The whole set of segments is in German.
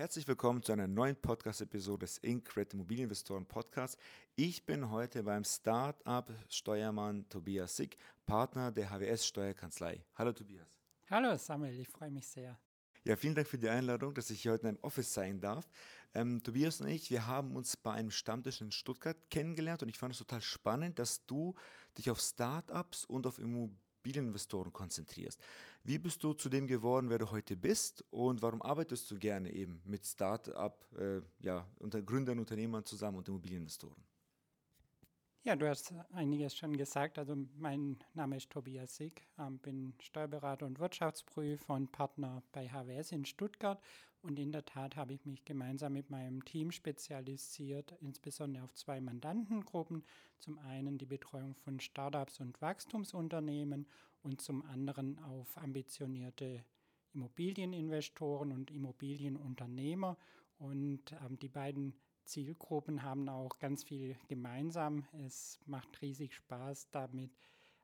Herzlich willkommen zu einer neuen Podcast-Episode des Incred Immobilieninvestoren Podcast. Ich bin heute beim Start-up Steuermann Tobias Sick, Partner der HWS Steuerkanzlei. Hallo Tobias. Hallo Samuel, ich freue mich sehr. Ja, vielen Dank für die Einladung, dass ich hier heute in einem Office sein darf. Ähm, Tobias und ich, wir haben uns bei einem Stammtisch in Stuttgart kennengelernt und ich fand es total spannend, dass du dich auf Start-ups und auf Immobilien Immobilieninvestoren konzentrierst. Wie bist du zu dem geworden, wer du heute bist und warum arbeitest du gerne eben mit Start-up, äh, ja, unter Gründern, Unternehmern zusammen und Immobilieninvestoren? Ja, du hast einiges schon gesagt. Also mein Name ist Tobias Sick, ähm, bin Steuerberater und Wirtschaftsprüfer und Partner bei HWS in Stuttgart. Und in der Tat habe ich mich gemeinsam mit meinem Team spezialisiert, insbesondere auf zwei Mandantengruppen. Zum einen die Betreuung von Startups und Wachstumsunternehmen und zum anderen auf ambitionierte Immobilieninvestoren und Immobilienunternehmer. Und ähm, die beiden Zielgruppen haben auch ganz viel gemeinsam. Es macht riesig Spaß, damit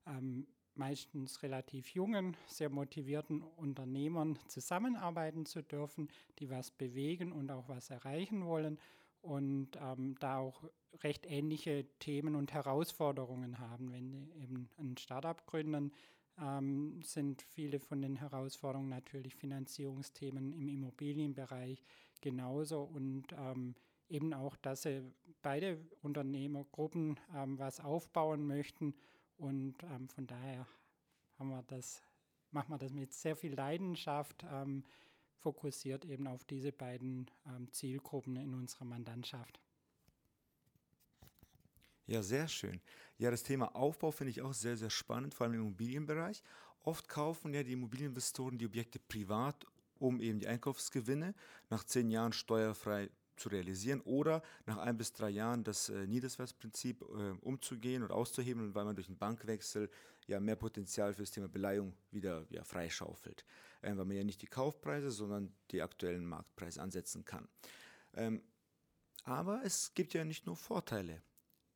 ähm, meistens relativ jungen, sehr motivierten Unternehmern zusammenarbeiten zu dürfen, die was bewegen und auch was erreichen wollen und ähm, da auch recht ähnliche Themen und Herausforderungen haben. Wenn die eben ein Startup gründen, ähm, sind viele von den Herausforderungen natürlich Finanzierungsthemen im Immobilienbereich genauso und ähm, eben auch, dass sie beide Unternehmergruppen ähm, was aufbauen möchten. Und ähm, von daher haben wir das, machen wir das mit sehr viel Leidenschaft, ähm, fokussiert eben auf diese beiden ähm, Zielgruppen in unserer Mandantschaft. Ja, sehr schön. Ja, das Thema Aufbau finde ich auch sehr, sehr spannend, vor allem im Immobilienbereich. Oft kaufen ja die Immobilieninvestoren die Objekte privat, um eben die Einkaufsgewinne nach zehn Jahren steuerfrei zu realisieren oder nach ein bis drei Jahren das äh, Niederswertsprinzip äh, umzugehen und auszuheben, weil man durch einen Bankwechsel ja mehr Potenzial für das Thema Beleihung wieder ja, freischaufelt, äh, weil man ja nicht die Kaufpreise, sondern die aktuellen Marktpreise ansetzen kann. Ähm, aber es gibt ja nicht nur Vorteile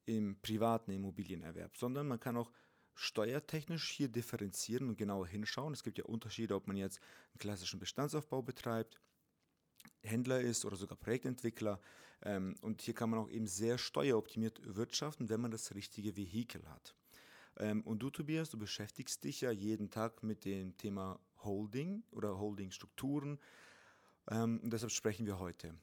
im privaten Immobilienerwerb, sondern man kann auch steuertechnisch hier differenzieren und genauer hinschauen. Es gibt ja Unterschiede, ob man jetzt einen klassischen Bestandsaufbau betreibt Händler ist oder sogar Projektentwickler. Ähm, und hier kann man auch eben sehr steueroptimiert wirtschaften, wenn man das richtige Vehikel hat. Ähm, und du, Tobias, du beschäftigst dich ja jeden Tag mit dem Thema Holding oder Holdingstrukturen. Ähm, und deshalb sprechen wir heute.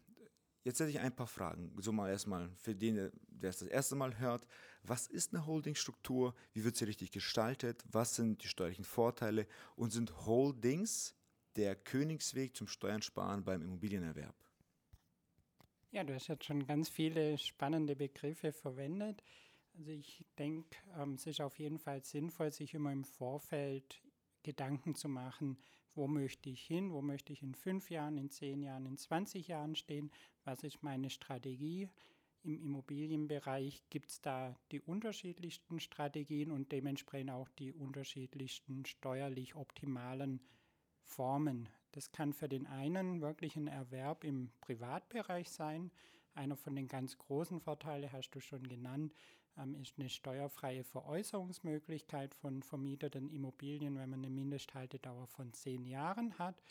Jetzt hätte ich ein paar Fragen. So mal erstmal für den, der es das erste Mal hört. Was ist eine Holdingstruktur? Wie wird sie richtig gestaltet? Was sind die steuerlichen Vorteile? Und sind Holdings der Königsweg zum Steuern sparen beim Immobilienerwerb? Ja, du hast jetzt schon ganz viele spannende Begriffe verwendet. Also ich denke, ähm, es ist auf jeden Fall sinnvoll, sich immer im Vorfeld Gedanken zu machen, wo möchte ich hin, wo möchte ich in fünf Jahren, in zehn Jahren, in 20 Jahren stehen, was ist meine Strategie. Im Immobilienbereich gibt es da die unterschiedlichsten Strategien und dementsprechend auch die unterschiedlichsten steuerlich optimalen Formen. Das kann für den einen wirklich ein Erwerb im Privatbereich sein. Einer von den ganz großen Vorteilen hast du schon genannt, ähm, ist eine steuerfreie Veräußerungsmöglichkeit von vermieteten Immobilien, wenn man eine Mindesthaltedauer von zehn Jahren hat.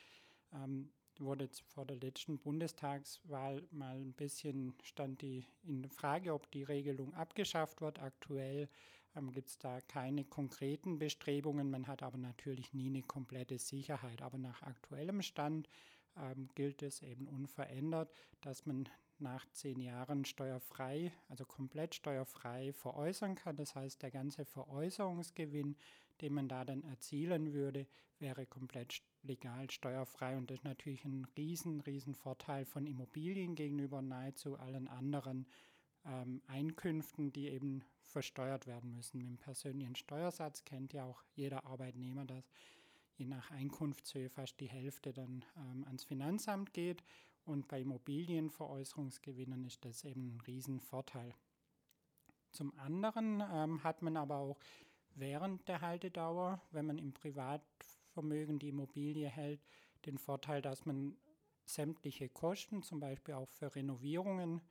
Ähm, wurde vor der letzten Bundestagswahl mal ein bisschen stand die in Frage, ob die Regelung abgeschafft wird. Aktuell ähm, gibt es da keine konkreten Bestrebungen. Man hat aber natürlich nie eine komplette Sicherheit. Aber nach aktuellem Stand ähm, gilt es eben unverändert, dass man nach zehn Jahren steuerfrei, also komplett steuerfrei veräußern kann. Das heißt, der ganze Veräußerungsgewinn, den man da dann erzielen würde, wäre komplett legal steuerfrei und das ist natürlich ein riesen, riesen Vorteil von Immobilien gegenüber nahezu allen anderen ähm, Einkünften, die eben versteuert werden müssen. Mit dem persönlichen Steuersatz kennt ja auch jeder Arbeitnehmer, dass je nach Einkunftshöhe fast die Hälfte dann ähm, ans Finanzamt geht und bei Immobilienveräußerungsgewinnen ist das eben ein Riesenvorteil. Zum anderen ähm, hat man aber auch während der Haltedauer, wenn man im Privat Vermögen die Immobilie hält, den Vorteil, dass man sämtliche Kosten, zum Beispiel auch für Renovierungen,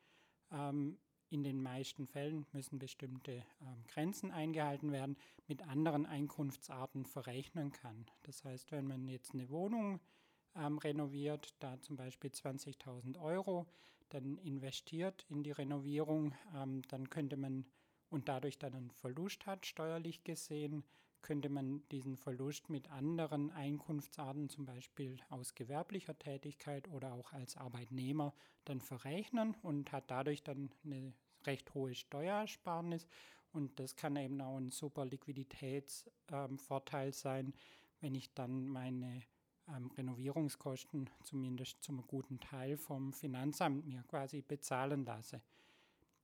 ähm, in den meisten Fällen müssen bestimmte ähm, Grenzen eingehalten werden, mit anderen Einkunftsarten verrechnen kann. Das heißt, wenn man jetzt eine Wohnung ähm, renoviert, da zum Beispiel 20.000 Euro, dann investiert in die Renovierung, ähm, dann könnte man und dadurch dann einen Verlust hat, steuerlich gesehen, könnte man diesen Verlust mit anderen Einkunftsarten, zum Beispiel aus gewerblicher Tätigkeit oder auch als Arbeitnehmer, dann verrechnen und hat dadurch dann eine recht hohe Steuersparnis. Und das kann eben auch ein super Liquiditätsvorteil ähm, sein, wenn ich dann meine ähm, Renovierungskosten zumindest zum guten Teil vom Finanzamt mir quasi bezahlen lasse.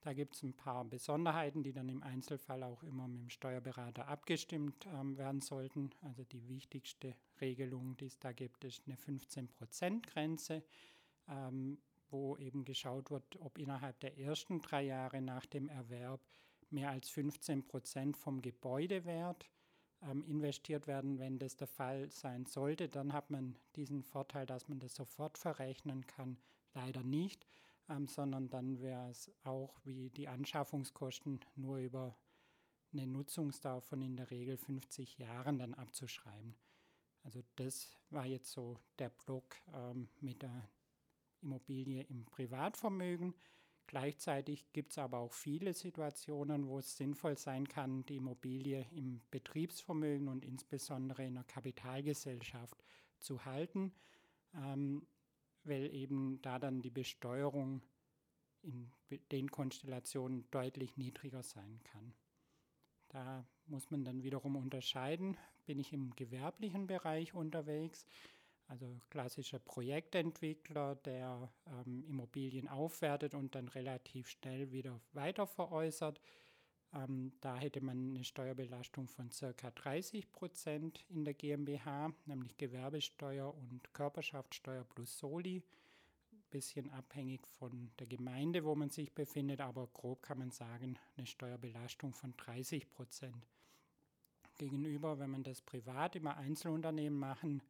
Da gibt es ein paar Besonderheiten, die dann im Einzelfall auch immer mit dem Steuerberater abgestimmt ähm, werden sollten. Also die wichtigste Regelung, die es da gibt, ist eine 15%-Grenze, ähm, wo eben geschaut wird, ob innerhalb der ersten drei Jahre nach dem Erwerb mehr als 15% vom Gebäudewert ähm, investiert werden. Wenn das der Fall sein sollte, dann hat man diesen Vorteil, dass man das sofort verrechnen kann. Leider nicht ähm, sondern dann wäre es auch wie die Anschaffungskosten nur über eine Nutzungsdauer von in der Regel 50 Jahren dann abzuschreiben. Also das war jetzt so der Block ähm, mit der Immobilie im Privatvermögen. Gleichzeitig gibt es aber auch viele Situationen, wo es sinnvoll sein kann, die Immobilie im Betriebsvermögen und insbesondere in der Kapitalgesellschaft zu halten. Ähm, weil eben da dann die Besteuerung in den Konstellationen deutlich niedriger sein kann. Da muss man dann wiederum unterscheiden, bin ich im gewerblichen Bereich unterwegs, also klassischer Projektentwickler, der ähm, Immobilien aufwertet und dann relativ schnell wieder weiter veräußert ähm, da hätte man eine Steuerbelastung von ca. 30 Prozent in der GmbH, nämlich Gewerbesteuer und Körperschaftssteuer plus Soli. Bisschen abhängig von der Gemeinde, wo man sich befindet, aber grob kann man sagen, eine Steuerbelastung von 30 Prozent. Gegenüber, wenn man das privat immer Einzelunternehmen machen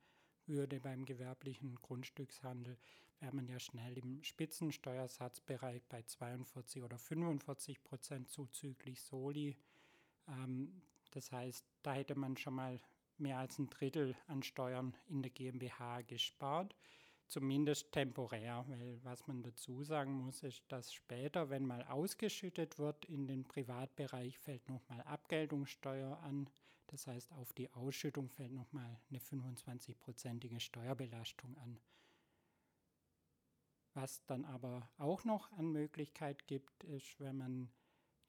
würde beim gewerblichen Grundstückshandel, wäre man ja schnell im Spitzensteuersatzbereich bei 42 oder 45 Prozent zuzüglich Soli. Ähm, das heißt, da hätte man schon mal mehr als ein Drittel an Steuern in der GmbH gespart, zumindest temporär, weil was man dazu sagen muss, ist, dass später, wenn mal ausgeschüttet wird in den Privatbereich, fällt nochmal Abgeltungssteuer an. Das heißt, auf die Ausschüttung fällt nochmal eine 25-prozentige Steuerbelastung an. Was dann aber auch noch an Möglichkeit gibt, ist, wenn man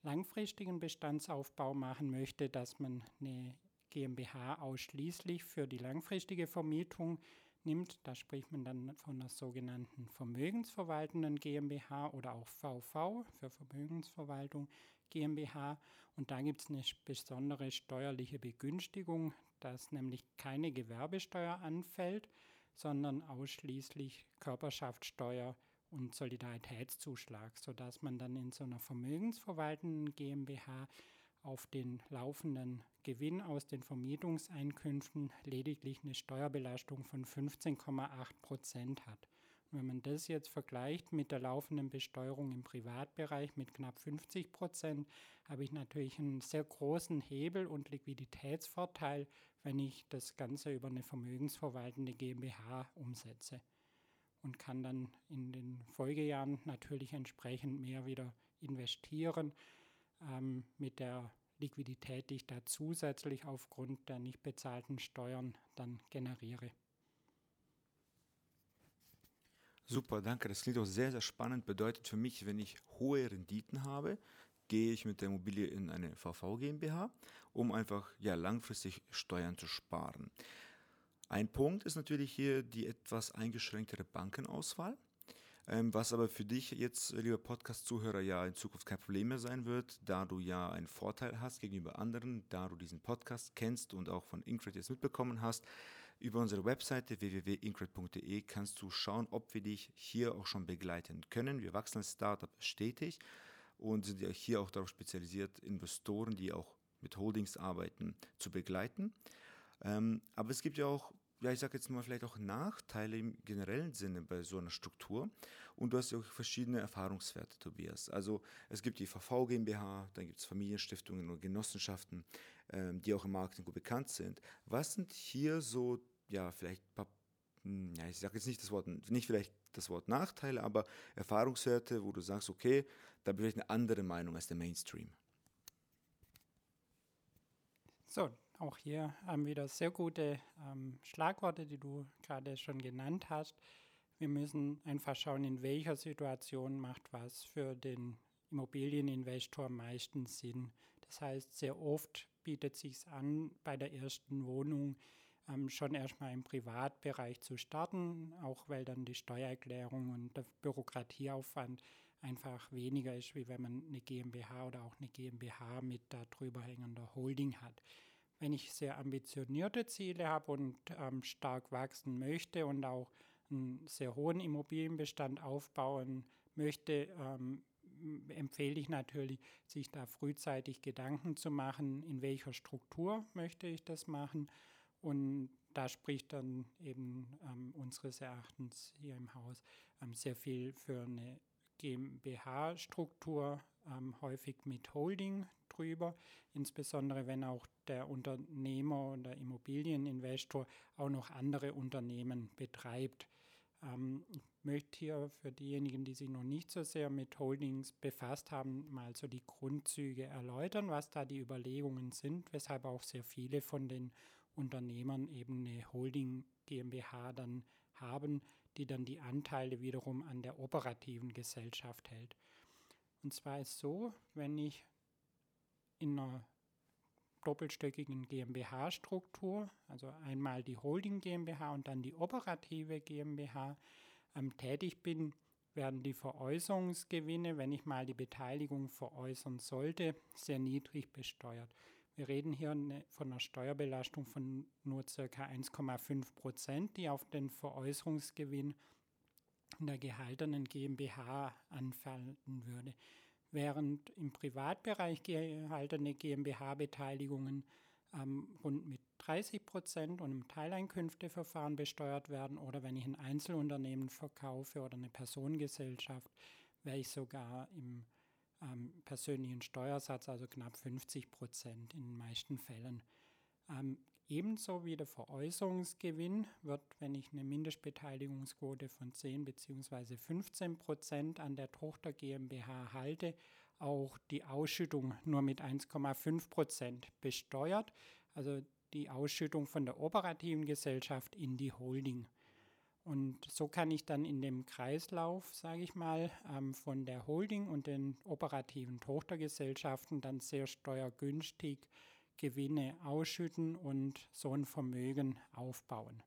langfristigen Bestandsaufbau machen möchte, dass man eine GmbH ausschließlich für die langfristige Vermietung nimmt. Da spricht man dann von einer sogenannten vermögensverwaltenden GmbH oder auch VV für Vermögensverwaltung GmbH. Und da gibt es eine besondere steuerliche Begünstigung, dass nämlich keine Gewerbesteuer anfällt sondern ausschließlich Körperschaftssteuer und Solidaritätszuschlag, sodass man dann in so einer vermögensverwaltenden GmbH auf den laufenden Gewinn aus den Vermietungseinkünften lediglich eine Steuerbelastung von 15,8 Prozent hat. Wenn man das jetzt vergleicht mit der laufenden Besteuerung im Privatbereich mit knapp 50 Prozent, habe ich natürlich einen sehr großen Hebel und Liquiditätsvorteil, wenn ich das Ganze über eine vermögensverwaltende GmbH umsetze und kann dann in den Folgejahren natürlich entsprechend mehr wieder investieren ähm, mit der Liquidität, die ich da zusätzlich aufgrund der nicht bezahlten Steuern dann generiere. Super, danke. Das klingt auch sehr, sehr spannend. Bedeutet für mich, wenn ich hohe Renditen habe, gehe ich mit der Immobilie in eine VV GmbH, um einfach ja, langfristig Steuern zu sparen. Ein Punkt ist natürlich hier die etwas eingeschränktere Bankenauswahl, ähm, was aber für dich jetzt, lieber Podcast-Zuhörer, ja in Zukunft kein Problem mehr sein wird, da du ja einen Vorteil hast gegenüber anderen, da du diesen Podcast kennst und auch von Ingrid jetzt mitbekommen hast. Über unsere Webseite www.incred.de kannst du schauen, ob wir dich hier auch schon begleiten können. Wir wachsen als Startup stetig und sind ja hier auch darauf spezialisiert, Investoren, die auch mit Holdings arbeiten, zu begleiten. Ähm, aber es gibt ja auch, ja, ich sage jetzt mal vielleicht auch Nachteile im generellen Sinne bei so einer Struktur. Und du hast ja auch verschiedene Erfahrungswerte, Tobias. Also es gibt die VV GmbH, dann gibt es Familienstiftungen und Genossenschaften, ähm, die auch im Marketing gut bekannt sind. Was sind hier so ja, vielleicht hm, ja, ich sage jetzt nicht das Wort, nicht vielleicht das Wort Nachteile, aber Erfahrungswerte, wo du sagst, okay, da bin ich eine andere Meinung als der Mainstream. So, auch hier haben wieder sehr gute ähm, Schlagworte, die du gerade schon genannt hast. Wir müssen einfach schauen, in welcher Situation macht was für den Immobilieninvestor am meisten Sinn. Das heißt, sehr oft bietet sich an, bei der ersten Wohnung ähm, schon erstmal im Privatbereich zu starten, auch weil dann die Steuererklärung und der Bürokratieaufwand einfach weniger ist, wie wenn man eine GmbH oder auch eine GmbH mit darüber hängender Holding hat. Wenn ich sehr ambitionierte Ziele habe und ähm, stark wachsen möchte und auch einen sehr hohen Immobilienbestand aufbauen möchte, ähm, empfehle ich natürlich, sich da frühzeitig Gedanken zu machen, in welcher Struktur möchte ich das machen. Und da spricht dann eben ähm, unseres Erachtens hier im Haus ähm, sehr viel für eine GmbH-Struktur, ähm, häufig mit Holding drüber, insbesondere wenn auch der Unternehmer oder Immobilieninvestor auch noch andere Unternehmen betreibt. Ähm, ich möchte hier für diejenigen, die sich noch nicht so sehr mit Holdings befasst haben, mal so die Grundzüge erläutern, was da die Überlegungen sind, weshalb auch sehr viele von den Unternehmern eben eine Holding GmbH dann haben, die dann die Anteile wiederum an der operativen Gesellschaft hält. Und zwar ist so, wenn ich in einer doppelstöckigen GmbH-Struktur, also einmal die Holding GmbH und dann die operative GmbH, ähm, tätig bin, werden die Veräußerungsgewinne, wenn ich mal die Beteiligung veräußern sollte, sehr niedrig besteuert. Wir reden hier ne, von einer Steuerbelastung von nur ca. 1,5 Prozent, die auf den Veräußerungsgewinn in der gehaltenen GmbH anfallen würde während im Privatbereich gehaltene GmbH-Beteiligungen ähm, rund mit 30 Prozent und im Teileinkünfteverfahren besteuert werden oder wenn ich ein Einzelunternehmen verkaufe oder eine Personengesellschaft, wäre ich sogar im ähm, persönlichen Steuersatz, also knapp 50 Prozent in den meisten Fällen. Ähm, Ebenso wie der Veräußerungsgewinn wird, wenn ich eine Mindestbeteiligungsquote von 10 bzw. 15 Prozent an der Tochter GmbH halte, auch die Ausschüttung nur mit 1,5 Prozent besteuert, also die Ausschüttung von der operativen Gesellschaft in die Holding. Und so kann ich dann in dem Kreislauf, sage ich mal, ähm, von der Holding und den operativen Tochtergesellschaften dann sehr steuergünstig Gewinne ausschütten und so ein Vermögen aufbauen.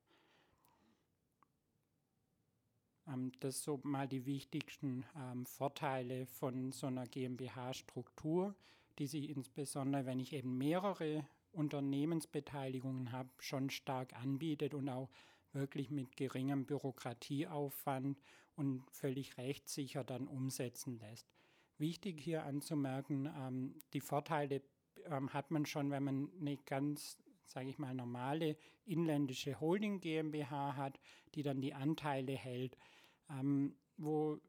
Ähm, das sind so mal die wichtigsten ähm, Vorteile von so einer GmbH-Struktur, die sich insbesondere, wenn ich eben mehrere Unternehmensbeteiligungen habe, schon stark anbietet und auch wirklich mit geringem Bürokratieaufwand und völlig rechtssicher dann umsetzen lässt. Wichtig hier anzumerken, ähm, die Vorteile ähm, hat man schon, wenn man eine ganz, sage ich mal, normale inländische Holding GmbH hat, die dann die Anteile hält, ähm, wo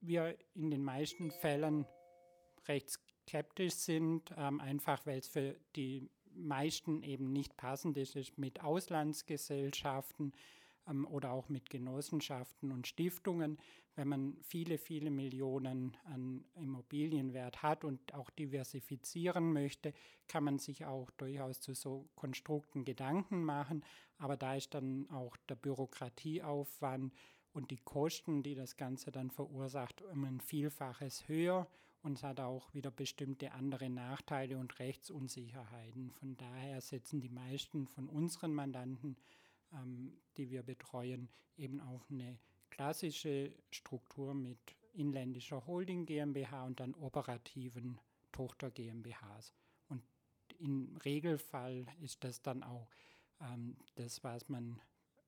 wir in den meisten Fällen recht skeptisch sind, ähm, einfach weil es für die meisten eben nicht passend ist, mit Auslandsgesellschaften ähm, oder auch mit Genossenschaften und Stiftungen, wenn man viele, viele Millionen an Immobilienwert hat und auch diversifizieren möchte, kann man sich auch durchaus zu so Konstrukten Gedanken machen. Aber da ist dann auch der Bürokratieaufwand und die Kosten, die das Ganze dann verursacht, um ein Vielfaches höher und es hat auch wieder bestimmte andere Nachteile und Rechtsunsicherheiten. Von daher setzen die meisten von unseren Mandanten ähm, die wir betreuen, eben auf eine klassische Struktur mit inländischer Holding GmbH und dann operativen Tochter GmbHs. Und im Regelfall ist das dann auch ähm, das, was man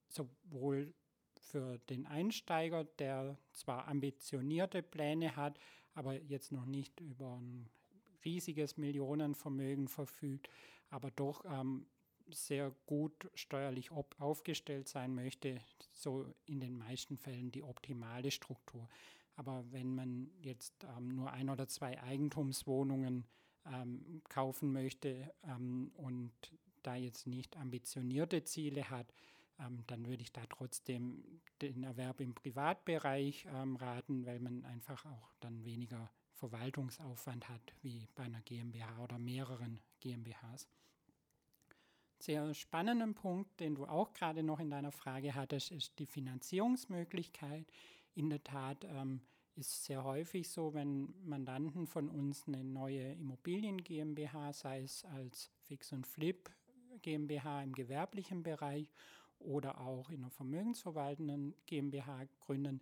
sowohl für den Einsteiger, der zwar ambitionierte Pläne hat, aber jetzt noch nicht über ein riesiges Millionenvermögen verfügt, aber doch ähm, sehr gut steuerlich aufgestellt sein möchte, so in den meisten Fällen die optimale Struktur. Aber wenn man jetzt ähm, nur ein oder zwei Eigentumswohnungen ähm, kaufen möchte ähm, und da jetzt nicht ambitionierte Ziele hat, dann würde ich da trotzdem den Erwerb im Privatbereich ähm, raten, weil man einfach auch dann weniger Verwaltungsaufwand hat wie bei einer GmbH oder mehreren GmbHs. Sehr spannenden Punkt, den du auch gerade noch in deiner Frage hattest, ist die Finanzierungsmöglichkeit. In der Tat ähm, ist sehr häufig so, wenn Mandanten von uns eine neue Immobilien GmbH, sei es als Fix und Flip GmbH im gewerblichen Bereich oder auch in einer vermögensverwaltenden GmbH gründen,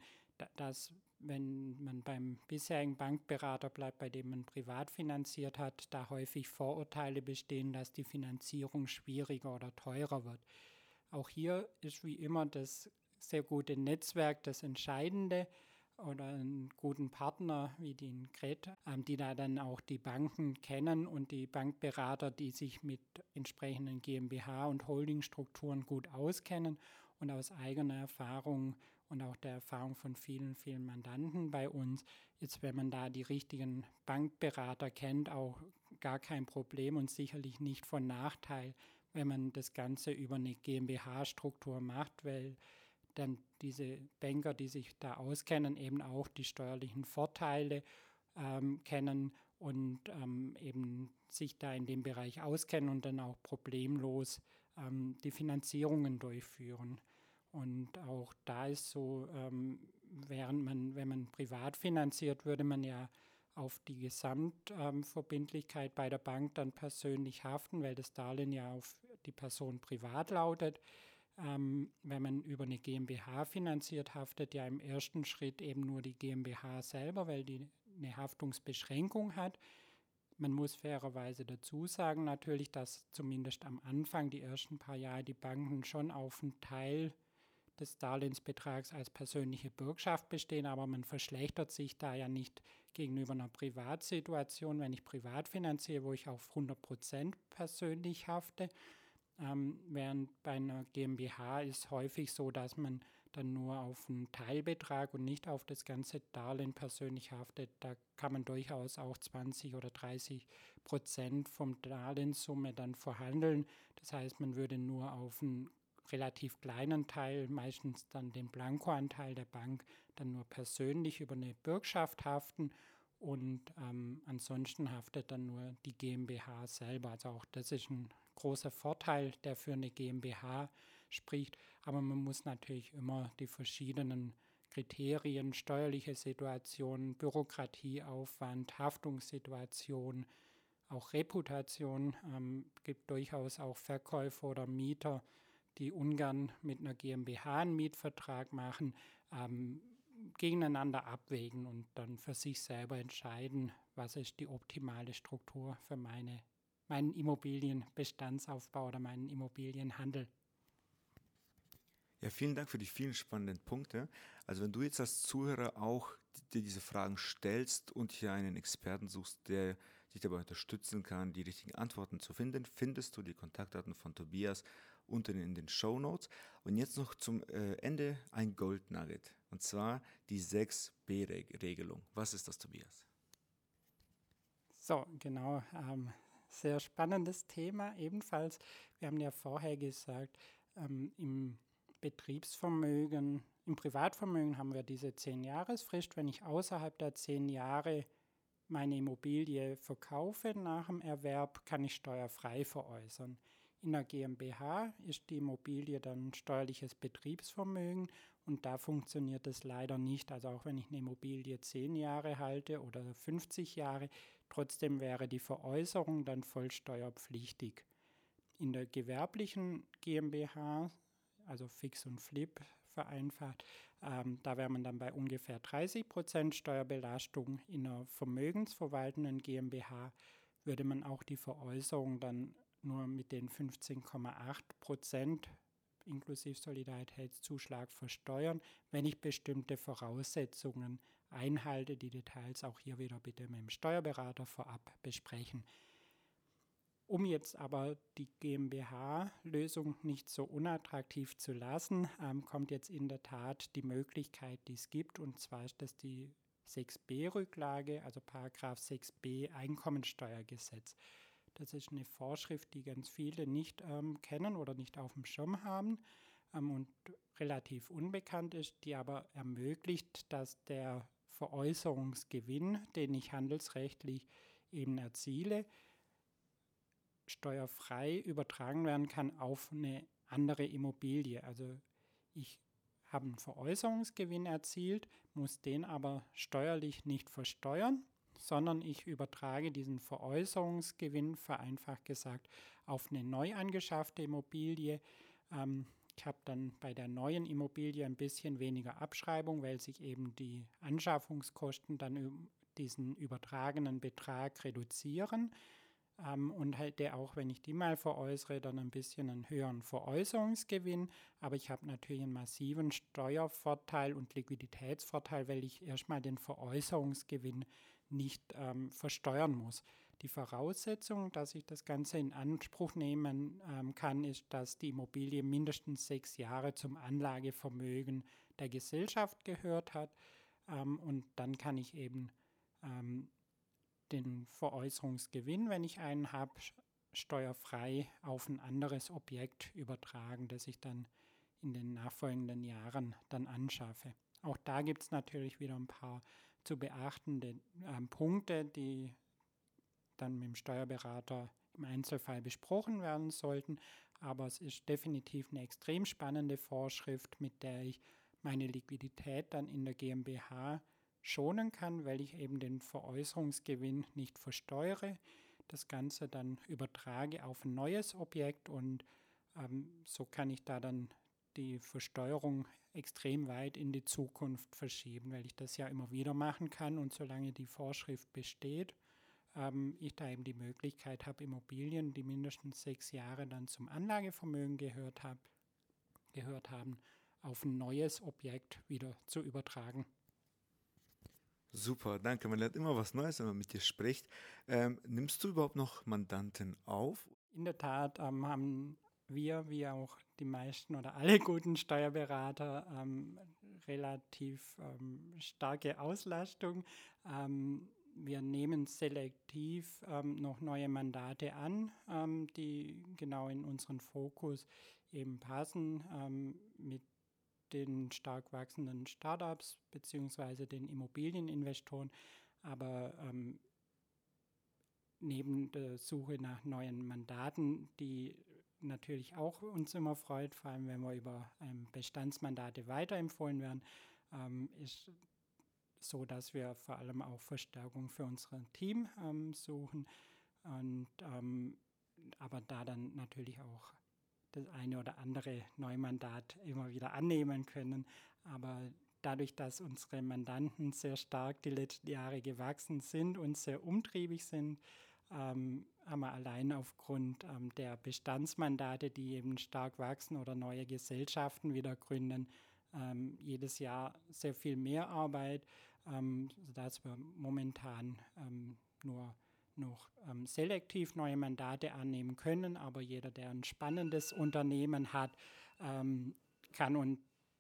dass wenn man beim bisherigen Bankberater bleibt, bei dem man privat finanziert hat, da häufig Vorurteile bestehen, dass die Finanzierung schwieriger oder teurer wird. Auch hier ist wie immer das sehr gute Netzwerk das Entscheidende oder einen guten Partner wie den Kret, ähm, die da dann auch die Banken kennen und die Bankberater, die sich mit entsprechenden GmbH und Holdingstrukturen gut auskennen und aus eigener Erfahrung und auch der Erfahrung von vielen, vielen Mandanten bei uns. Ist, wenn man da die richtigen Bankberater kennt, auch gar kein Problem und sicherlich nicht von Nachteil, wenn man das Ganze über eine GmbH-Struktur macht, weil dann diese Banker, die sich da auskennen, eben auch die steuerlichen Vorteile ähm, kennen und ähm, eben sich da in dem Bereich auskennen und dann auch problemlos ähm, die Finanzierungen durchführen. Und auch da ist so, ähm, während man, wenn man privat finanziert, würde man ja auf die Gesamtverbindlichkeit ähm, bei der Bank dann persönlich haften, weil das Darlehen ja auf die Person privat lautet. Ähm, wenn man über eine GmbH finanziert, haftet ja im ersten Schritt eben nur die GmbH selber, weil die eine Haftungsbeschränkung hat. Man muss fairerweise dazu sagen natürlich, dass zumindest am Anfang, die ersten paar Jahre, die Banken schon auf einen Teil des Darlehensbetrags als persönliche Bürgschaft bestehen, aber man verschlechtert sich da ja nicht gegenüber einer Privatsituation, wenn ich privat finanziere, wo ich auf 100 Prozent persönlich hafte, ähm, während bei einer GmbH ist häufig so, dass man dann nur auf einen Teilbetrag und nicht auf das ganze Darlehen persönlich haftet. Da kann man durchaus auch 20 oder 30 Prozent vom Darlehenssumme dann verhandeln. Das heißt, man würde nur auf einen relativ kleinen Teil, meistens dann den Blankoanteil der Bank, dann nur persönlich über eine Bürgschaft haften und ähm, ansonsten haftet dann nur die GmbH selber. Also auch das ist ein großer Vorteil, der für eine GmbH spricht. Aber man muss natürlich immer die verschiedenen Kriterien, steuerliche Situation, Bürokratieaufwand, Haftungssituation, auch Reputation, ähm, gibt durchaus auch Verkäufer oder Mieter, die ungern mit einer GmbH einen Mietvertrag machen, ähm, gegeneinander abwägen und dann für sich selber entscheiden, was ist die optimale Struktur für meine meinen Immobilienbestandsaufbau oder meinen Immobilienhandel. Ja, vielen Dank für die vielen spannenden Punkte. Also wenn du jetzt als Zuhörer auch dir diese Fragen stellst und hier einen Experten suchst, der dich dabei unterstützen kann, die richtigen Antworten zu finden, findest du die Kontaktdaten von Tobias unten in den Show Notes. Und jetzt noch zum äh, Ende ein Gold Nugget. Und zwar die 6b-Regelung. Was ist das, Tobias? So, genau. Ähm, sehr spannendes Thema ebenfalls. Wir haben ja vorher gesagt, ähm, im Betriebsvermögen, im Privatvermögen haben wir diese 10-Jahresfrist. Wenn ich außerhalb der 10 Jahre meine Immobilie verkaufe nach dem Erwerb, kann ich steuerfrei veräußern. In der GmbH ist die Immobilie dann steuerliches Betriebsvermögen und da funktioniert es leider nicht. Also auch wenn ich eine Immobilie 10 Jahre halte oder 50 Jahre, Trotzdem wäre die Veräußerung dann voll steuerpflichtig. In der gewerblichen GmbH, also Fix und Flip vereinfacht, ähm, da wäre man dann bei ungefähr 30 Prozent Steuerbelastung. In einer vermögensverwaltenden GmbH würde man auch die Veräußerung dann nur mit den 15,8 Prozent inklusive Solidaritätszuschlag versteuern, wenn ich bestimmte Voraussetzungen einhalte. Die Details auch hier wieder bitte mit dem Steuerberater vorab besprechen. Um jetzt aber die GmbH-Lösung nicht so unattraktiv zu lassen, ähm, kommt jetzt in der Tat die Möglichkeit, die es gibt, und zwar ist das die 6b-Rücklage, also Paragraph 6b Einkommensteuergesetz. Das ist eine Vorschrift, die ganz viele nicht ähm, kennen oder nicht auf dem Schirm haben. ähm, und relativ unbekannt ist, die aber ermöglicht, dass der Veräußerungsgewinn, den ich handelsrechtlich eben erziele, steuerfrei übertragen werden kann auf eine andere Immobilie. Also ich habe einen Veräußerungsgewinn erzielt, muss den aber steuerlich nicht versteuern, sondern ich übertrage diesen Veräußerungsgewinn, vereinfacht gesagt, auf eine neu angeschaffte Immobilie. Ähm, ich habe dann bei der neuen Immobilie ein bisschen weniger Abschreibung, weil sich eben die Anschaffungskosten dann diesen übertragenen Betrag reduzieren. Ähm, und halt der auch, wenn ich die mal veräußere, dann ein bisschen einen höheren Veräußerungsgewinn. Aber ich habe natürlich einen massiven Steuervorteil und Liquiditätsvorteil, weil ich erstmal den Veräußerungsgewinn nicht ähm, versteuern muss. Die Voraussetzung, dass ich das Ganze in Anspruch nehmen ähm, kann, ist, dass die Immobilie mindestens sechs Jahre zum Anlagevermögen der Gesellschaft gehört hat. Ähm, und dann kann ich eben ähm, den Veräußerungsgewinn, wenn ich einen habe, steuerfrei auf ein anderes Objekt übertragen, das ich dann in den nachfolgenden Jahren dann anschaffe. Auch da gibt es natürlich wieder ein paar zu beachtende äh, Punkte, die dann mit dem Steuerberater im Einzelfall besprochen werden sollten. Aber es ist definitiv eine extrem spannende Vorschrift, mit der ich meine Liquidität dann in der GmbH schonen kann, weil ich eben den Veräußerungsgewinn nicht versteuere, das Ganze dann übertrage auf ein neues Objekt und ähm, so kann ich da dann die Versteuerung extrem weit in die Zukunft verschieben, weil ich das ja immer wieder machen kann und solange die Vorschrift besteht, ähm, ich da eben die Möglichkeit habe, Immobilien, die mindestens sechs Jahre dann zum Anlagevermögen gehört, hab, gehört haben, auf ein neues Objekt wieder zu übertragen. Super, danke. Man lernt immer was Neues, wenn man mit dir spricht. Ähm, nimmst du überhaupt noch Mandanten auf? In der Tat ähm, haben wir, wie auch die meisten oder alle guten Steuerberater, ähm, relativ ähm, starke Auslastung. Ähm, wir nehmen selektiv ähm, noch neue Mandate an, die genau in unseren Fokus eben passen, mit den stark wachsenden Startups bzw. den Immobilieninvestoren, aber ähm, neben der Suche nach neuen Mandaten, die natürlich auch uns immer freut, vor allem wenn wir über ähm, Bestandsmandate weiterempfohlen werden, ähm, ist so, dass wir vor allem auch Verstärkung für unser Team ähm, suchen und ähm, aber da dann natürlich auch das eine oder andere Neumandat immer wieder annehmen können. Aber dadurch, dass unsere Mandanten sehr stark die letzten Jahre gewachsen sind und sehr umtriebig sind, ähm, haben wir allein aufgrund ähm, der Bestandsmandate, die eben stark wachsen oder neue Gesellschaften wieder gründen, ähm, jedes Jahr sehr viel mehr Arbeit, ähm, sodass wir momentan ähm, nur noch ähm, selektiv neue Mandate annehmen können, aber jeder, der ein spannendes Unternehmen hat, ähm, kann und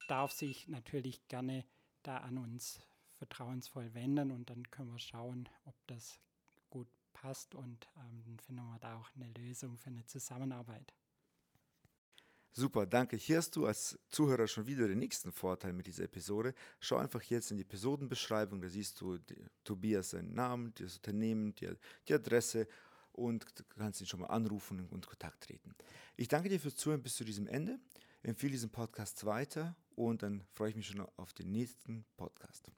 darf sich natürlich gerne da an uns vertrauensvoll wenden. Und dann können wir schauen, ob das gut passt. Und ähm, dann finden wir da auch eine Lösung für eine Zusammenarbeit. Super, danke. Hier hast du als Zuhörer schon wieder den nächsten Vorteil mit dieser Episode. Schau einfach jetzt in die Episodenbeschreibung, da siehst du die, Tobias seinen Namen, das Unternehmen, die, die Adresse und kannst ihn schon mal anrufen und in Kontakt treten. Ich danke dir fürs Zuhören bis zu diesem Ende. Empfehle diesen Podcast weiter und dann freue ich mich schon auf den nächsten Podcast.